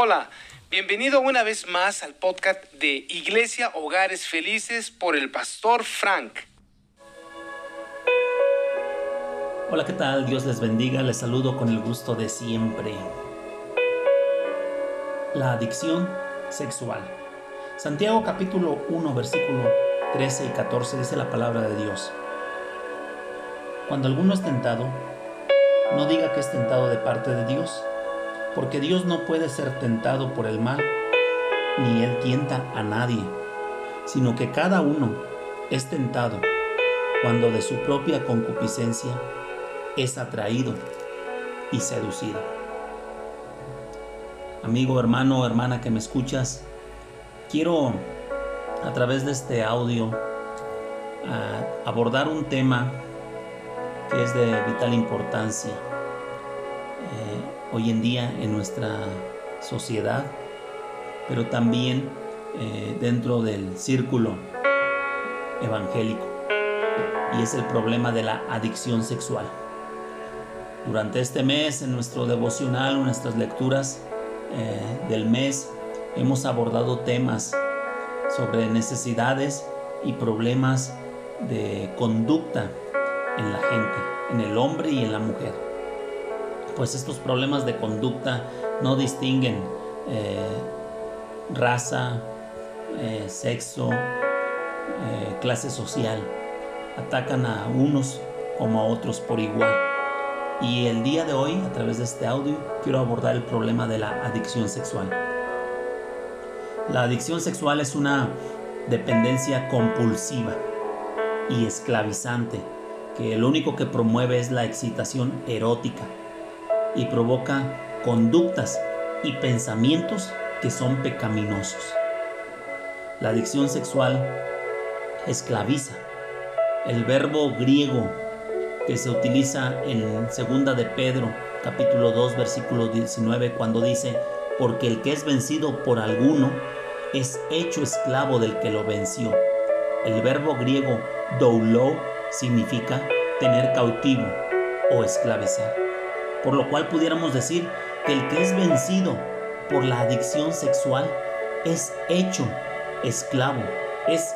Hola, bienvenido una vez más al podcast de Iglesia Hogares Felices por el pastor Frank. Hola, ¿qué tal? Dios les bendiga, les saludo con el gusto de siempre. La adicción sexual. Santiago capítulo 1 versículo 13 y 14 dice la palabra de Dios. Cuando alguno es tentado, no diga que es tentado de parte de Dios porque Dios no puede ser tentado por el mal, ni Él tienta a nadie, sino que cada uno es tentado cuando de su propia concupiscencia es atraído y seducido. Amigo, hermano, hermana que me escuchas, quiero a través de este audio ah, abordar un tema que es de vital importancia hoy en día en nuestra sociedad, pero también eh, dentro del círculo evangélico, y es el problema de la adicción sexual. Durante este mes, en nuestro devocional, en nuestras lecturas eh, del mes, hemos abordado temas sobre necesidades y problemas de conducta en la gente, en el hombre y en la mujer pues estos problemas de conducta no distinguen eh, raza, eh, sexo, eh, clase social. Atacan a unos como a otros por igual. Y el día de hoy, a través de este audio, quiero abordar el problema de la adicción sexual. La adicción sexual es una dependencia compulsiva y esclavizante que lo único que promueve es la excitación erótica y provoca conductas y pensamientos que son pecaminosos. La adicción sexual esclaviza. El verbo griego que se utiliza en segunda de Pedro, capítulo 2, versículo 19, cuando dice, porque el que es vencido por alguno es hecho esclavo del que lo venció. El verbo griego doulo significa tener cautivo o esclavizar por lo cual pudiéramos decir que el que es vencido por la adicción sexual es hecho esclavo, es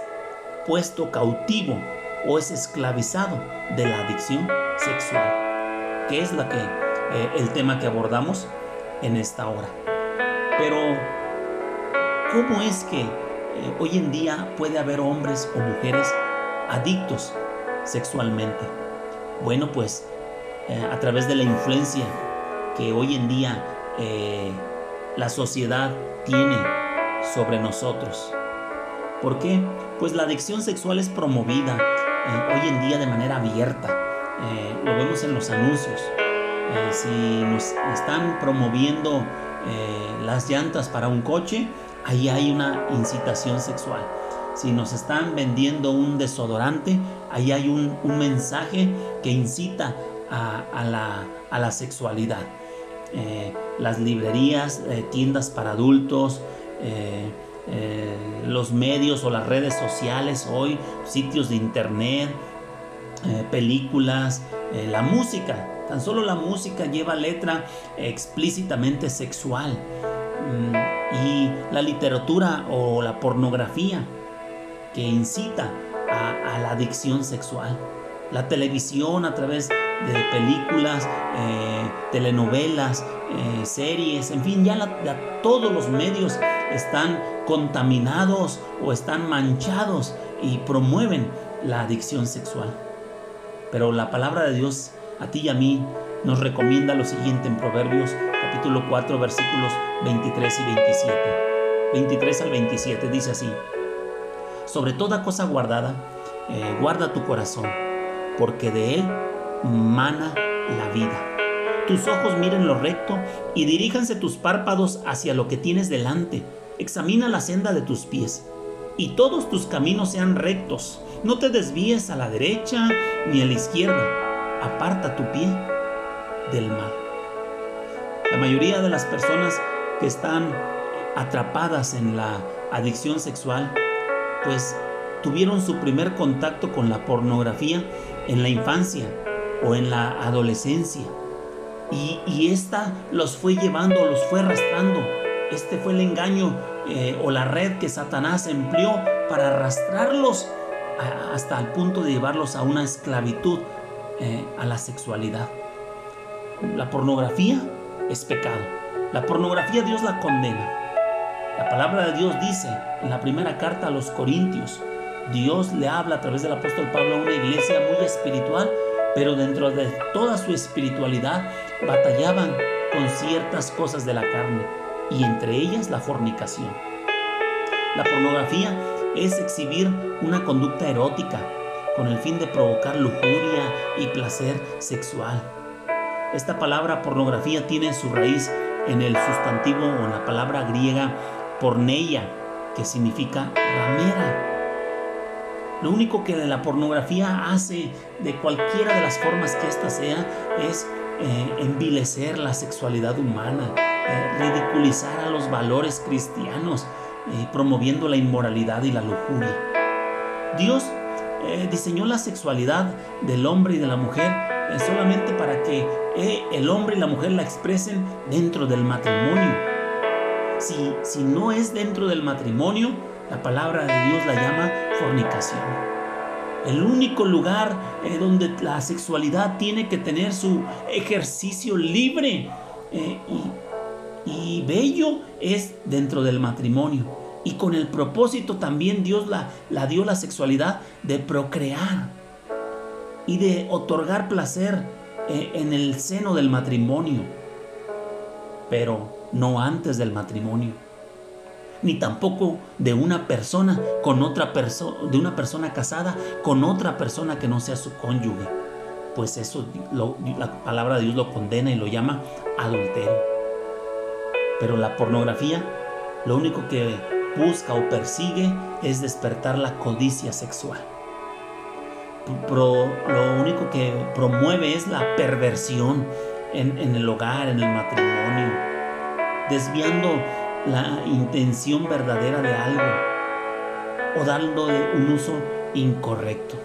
puesto cautivo o es esclavizado de la adicción sexual, que es la que eh, el tema que abordamos en esta hora. Pero ¿cómo es que eh, hoy en día puede haber hombres o mujeres adictos sexualmente? Bueno, pues eh, a través de la influencia que hoy en día eh, la sociedad tiene sobre nosotros. ¿Por qué? Pues la adicción sexual es promovida eh, hoy en día de manera abierta. lo vemos en los anuncios. si nos están promoviendo las llantas para un coche, ahí hay una incitación sexual. Si nos están vendiendo un desodorante, ahí hay un, un mensaje que incita a, la, sexualidad. Eh, las librerías, eh, tiendas para adultos, eh, los medios o las redes sociales hoy, sitios de internet, películas, la música. Tan solo la música lleva letra explícitamente sexual. Mm, y la literatura o la pornografía que incita a, a la adicción sexual. La televisión a través de películas, eh, telenovelas, eh, series, en fin, ya, todos los medios están contaminados o están manchados y promueven la adicción sexual. Pero la palabra de Dios a ti y a mí nos recomienda lo siguiente en Proverbios capítulo 4 versículos 23 y 27. 23 al 27 dice así, sobre toda cosa guardada, eh, guarda tu corazón, porque de él mana la vida. Tus ojos miren lo recto y diríjanse tus párpados hacia lo que tienes delante. Examina la senda de tus pies y todos tus caminos sean rectos. No te desvíes a la derecha ni a la izquierda. Aparta tu pie del mal. La mayoría de las personas que están atrapadas en la adicción sexual, pues tuvieron su primer contacto con la pornografía en la infancia o en la adolescencia. Y, esta los fue llevando, los fue arrastrando Este fue el engaño eh, o la red que Satanás empleó para arrastrarlos hasta el punto de llevarlos a una esclavitud eh, a la sexualidad. La pornografía es pecado. La pornografía Dios la condena. La palabra de Dios dice en la primera carta a los Corintios, Dios le habla a través del apóstol Pablo a una iglesia muy espiritual, pero dentro de toda su espiritualidad batallaban con ciertas cosas de la carne y entre ellas la fornicación. La pornografía es exhibir una conducta erótica con el fin de provocar lujuria y placer sexual. Esta palabra pornografía tiene su raíz en el sustantivo o la palabra griega porneia, que significa ramera. Lo único que la pornografía hace de cualquiera de las formas que ésta sea es eh, envilecer la sexualidad humana, eh, ridiculizar a los valores cristianos, eh, promoviendo la inmoralidad y la lujuria. Dios diseñó la sexualidad del hombre y de la mujer solamente para que el hombre y la mujer la expresen dentro del matrimonio. Si, si no es dentro del matrimonio, la palabra de Dios la llama El único lugar eh, donde la sexualidad tiene que tener su ejercicio libre eh, y, bello es dentro del matrimonio. Y con el propósito también Dios la, la dio la sexualidad de procrear y de otorgar placer eh, en el seno del matrimonio, pero no antes del matrimonio ni tampoco de una persona con otra persona, de una persona casada con otra persona que no sea su cónyuge. Pues eso la palabra de Dios lo condena y lo llama adulterio. Pero la pornografía lo único que busca o persigue es despertar la codicia sexual. lo único que promueve es la perversión en, en el hogar, en el matrimonio, desviando la intención verdadera de algo o dándole un uso incorrecto.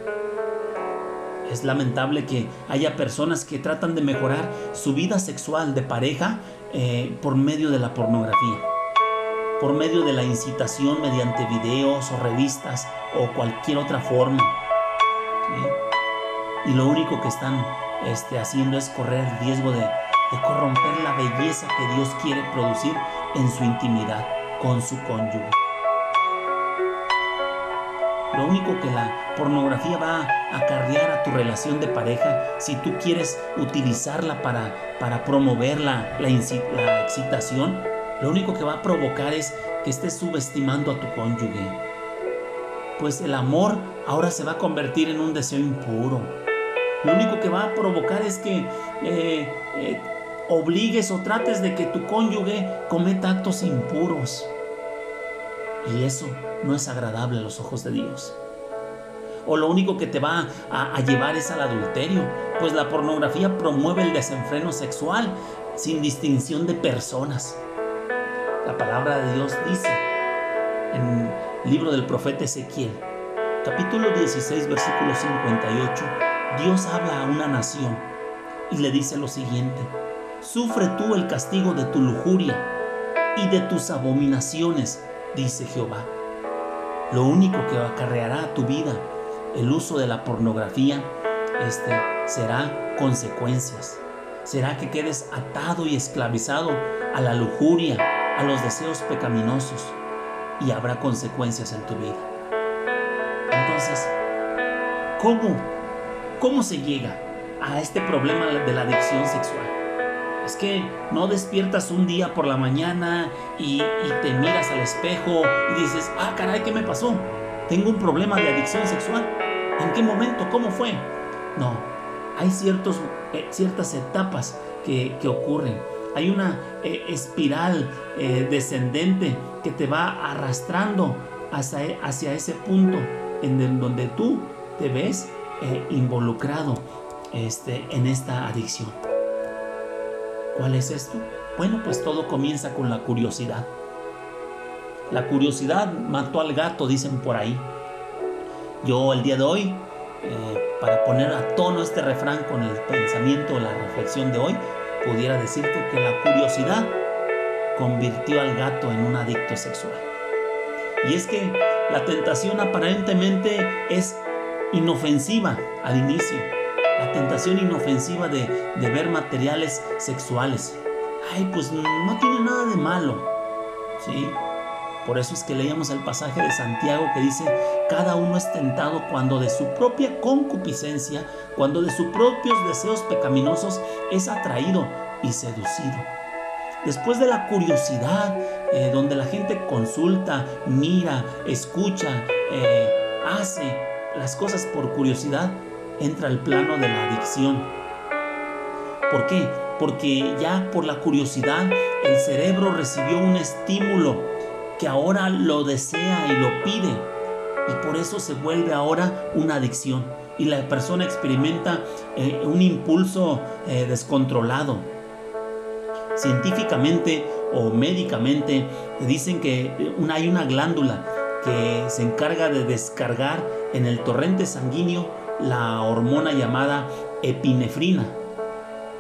Es lamentable que haya personas que tratan de mejorar su vida sexual de pareja eh, por medio de la pornografía, por medio de la incitación mediante videos o revistas o cualquier otra forma. Y lo único que están este, haciendo es correr el riesgo de de corromper la belleza que Dios quiere producir en su intimidad con su cónyuge. Lo único que la pornografía va a acarrear a tu relación de pareja, si tú quieres utilizarla para, para promover la, la, excitación, lo único que va a provocar es que estés subestimando a tu cónyuge. Pues el amor ahora se va a convertir en un deseo impuro. Lo único que va a provocar es que eh, eh, obligues o trates de que tu cónyuge cometa actos impuros. Y eso no es agradable a los ojos de Dios. O lo único que te va a, llevar es al adulterio, pues la pornografía promueve el desenfreno sexual sin distinción de personas. La palabra de Dios dice en el libro del profeta Ezequiel, capítulo 16, versículo 58, Dios habla a una nación y le dice lo siguiente, Sufre tú el castigo de tu lujuria y de tus abominaciones, dice Jehová. Lo único que acarreará a tu vida el uso de la pornografía este, será consecuencias. Será que quedes atado y esclavizado a la lujuria, a los deseos pecaminosos y habrá consecuencias en tu vida. Entonces, ¿cómo? ¿Cómo se llega a este problema de la adicción sexual? Es que no despiertas un día por la mañana y, te miras al espejo y dices, ah, caray, ¿qué me pasó? Tengo un problema de adicción sexual. ¿En qué momento? ¿Cómo fue? No, hay eh, ciertas etapas que, ocurren. Hay una eh, espiral eh, descendente que te va arrastrando hacia, hacia ese punto en donde tú te ves involucrado este, en esta adicción. ¿Cuál es esto? Bueno, pues todo comienza con la curiosidad. La curiosidad mató al gato, dicen por ahí. Yo el día de hoy, eh, para poner a tono este refrán con el pensamiento, la reflexión de hoy, pudiera decirte que la curiosidad convirtió al gato en un adicto sexual. Y es que la tentación aparentemente es inofensiva al inicio. La tentación inofensiva de, de ver materiales sexuales. Ay, pues no tiene nada de malo. ¿Sí? Por eso es que leíamos el pasaje de Santiago que dice, cada uno es tentado cuando de su propia concupiscencia, cuando de sus propios deseos pecaminosos es atraído y seducido. Después de la curiosidad, eh, donde la gente consulta, mira, escucha, eh, hace las cosas por curiosidad, entra el plano de la adicción. ¿Por qué? Porque ya por la curiosidad el cerebro recibió un estímulo que ahora lo desea y lo pide. Y por eso se vuelve ahora una adicción. Y la persona experimenta eh, un impulso eh, descontrolado. Científicamente o médicamente dicen que hay una glándula que se encarga de descargar en el torrente sanguíneo la hormona llamada epinefrina,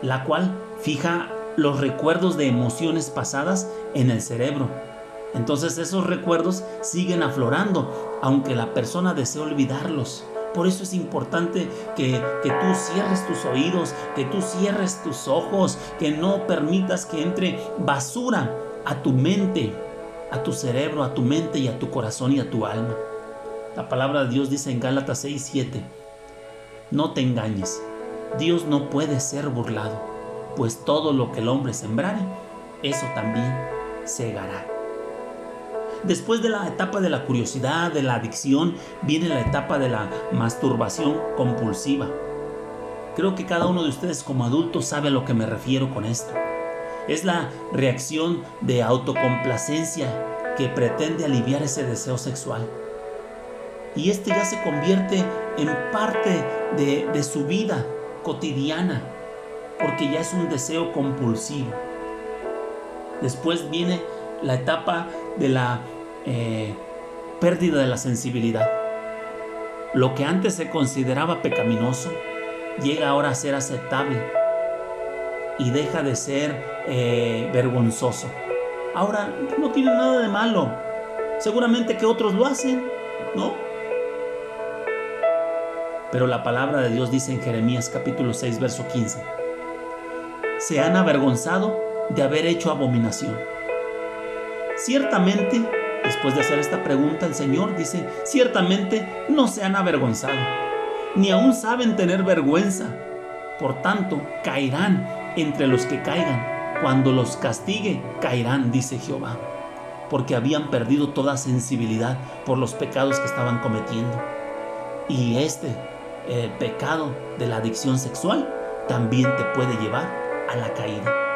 la cual fija los recuerdos de emociones pasadas en el cerebro entonces esos recuerdos siguen aflorando, aunque la persona desee olvidarlos. Por eso es importante que, que, tú cierres tus oídos, que tú cierres tus ojos, que no permitas que entre basura a tu mente, a tu cerebro, a tu mente y a tu corazón y a tu alma. La palabra de Dios dice en Gálatas 6, 7, no te engañes, Dios no puede ser burlado, pues todo lo que el hombre sembrare, eso también segará. Después de la etapa de la curiosidad, de la adicción, viene la etapa de la masturbación compulsiva. Creo que cada uno de ustedes como adultos sabe a lo que me refiero con esto. Es la reacción de autocomplacencia que pretende aliviar ese deseo sexual. Y este ya se convierte en parte de, su vida cotidiana, porque ya es un deseo compulsivo. Después viene la etapa de la eh, pérdida de la sensibilidad. Lo que antes se consideraba pecaminoso llega ahora a ser aceptable y deja de ser eh, vergonzoso. Ahora no tiene nada de malo. Seguramente que otros lo hacen, ¿no? Pero la palabra de Dios dice en Jeremías capítulo 6, verso 15. Se han avergonzado de haber hecho abominación Ciertamente, después de hacer esta pregunta, el Señor dice, ciertamente no se han avergonzado, ni aún saben tener vergüenza. Por tanto, caerán entre los que caigan. Cuando los castigue, caerán, dice Jehová, porque habían perdido toda sensibilidad por los pecados que estaban cometiendo. Y este eh, pecado de la adicción sexual también te puede llevar a la caída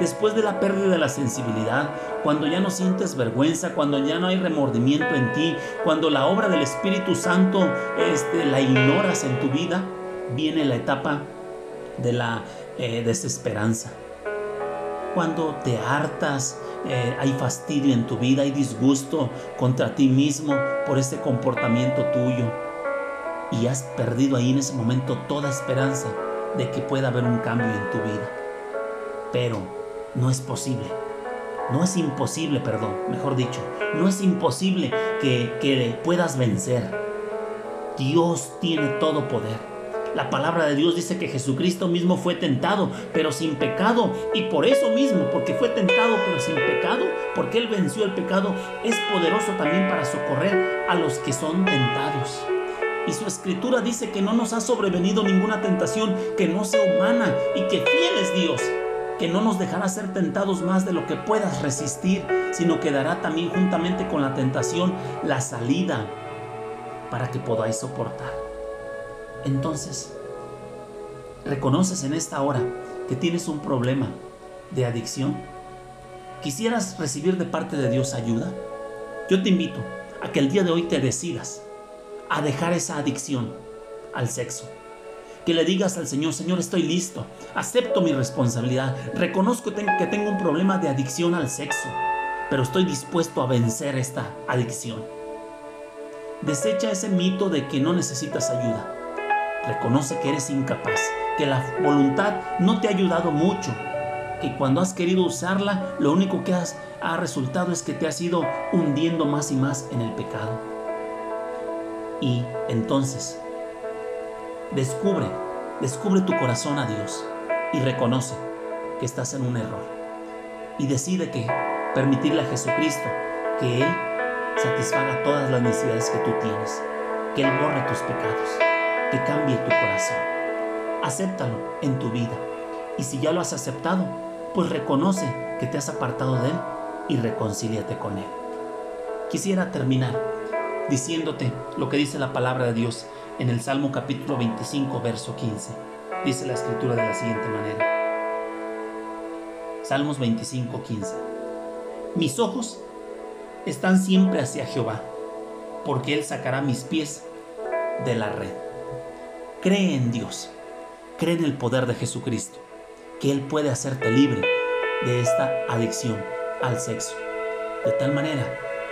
después de la pérdida de la sensibilidad, cuando ya no sientes vergüenza, cuando ya no hay remordimiento en ti, cuando la obra del Espíritu Santo este, la ignoras en tu vida, viene la etapa de la eh, desesperanza. Cuando te hartas, eh, hay fastidio en tu vida, hay disgusto contra ti mismo por ese comportamiento tuyo. Y has perdido ahí en ese momento toda esperanza de que pueda haber un cambio en tu vida. Pero no es posible. No es imposible, perdón, mejor dicho, no es imposible que, que puedas vencer. Dios tiene todo poder. La palabra de Dios dice que Jesucristo mismo fue tentado, pero sin pecado. Y por eso mismo, porque fue tentado, pero sin pecado, porque Él venció el pecado, es poderoso también para socorrer a los que son tentados. Y su escritura dice que no nos ha sobrevenido ninguna tentación que no sea humana y que fiel es Dios que no nos dejará ser tentados más de lo que puedas resistir, sino que dará también juntamente con la tentación la salida para que podáis soportar. Entonces, ¿reconoces en esta hora que tienes un problema de adicción? ¿Quisieras recibir de parte de Dios ayuda? Yo te invito a que el día de hoy te decidas a dejar esa adicción al sexo que le digas al Señor, Señor, estoy listo, acepto mi responsabilidad, reconozco que tengo un problema de adicción al sexo, pero estoy dispuesto a vencer esta adicción. Desecha ese mito de que no necesitas ayuda. Reconoce que eres incapaz, que la voluntad no te ha ayudado mucho que cuando has querido usarla, lo único que has, ha resultado es que te has ido hundiendo más y más en el pecado. Y entonces, descubre, descubre tu corazón a Dios y reconoce que estás en un error. Y decide que permitirle a Jesucristo que Él satisfaga todas las necesidades que tú tienes, que Él borre tus pecados, que cambie tu corazón. Acéptalo en tu vida. Y si ya lo has aceptado, pues reconoce que te has apartado de Él y reconcíliate con Él. Quisiera terminar diciéndote lo que dice la palabra de Dios en el Salmo capítulo 25, verso 15. Dice la escritura de la siguiente manera. Salmos 25, 15. Mis ojos están siempre hacia Jehová, porque Él sacará mis pies de la red. Cree en Dios, cree en el poder de Jesucristo, que Él puede hacerte libre de esta adicción al sexo, de tal manera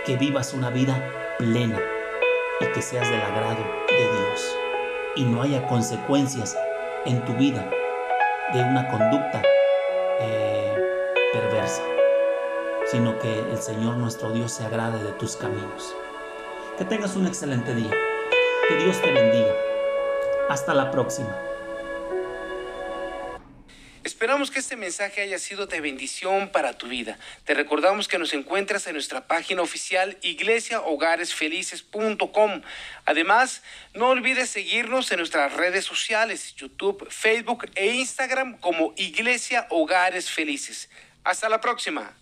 que vivas una vida plena y que seas del agrado de Dios y no haya consecuencias en tu vida de una conducta eh, perversa, sino que el Señor nuestro Dios se agrade de tus caminos. Que tengas un excelente día. Que Dios te bendiga. Hasta la próxima. Esperamos que este mensaje haya sido de bendición para tu vida. Te recordamos que nos encuentras en nuestra página oficial iglesiahogaresfelices.com. Además, no olvides seguirnos en nuestras redes sociales, YouTube, Facebook e Instagram como Iglesia Hogares Felices. Hasta la próxima.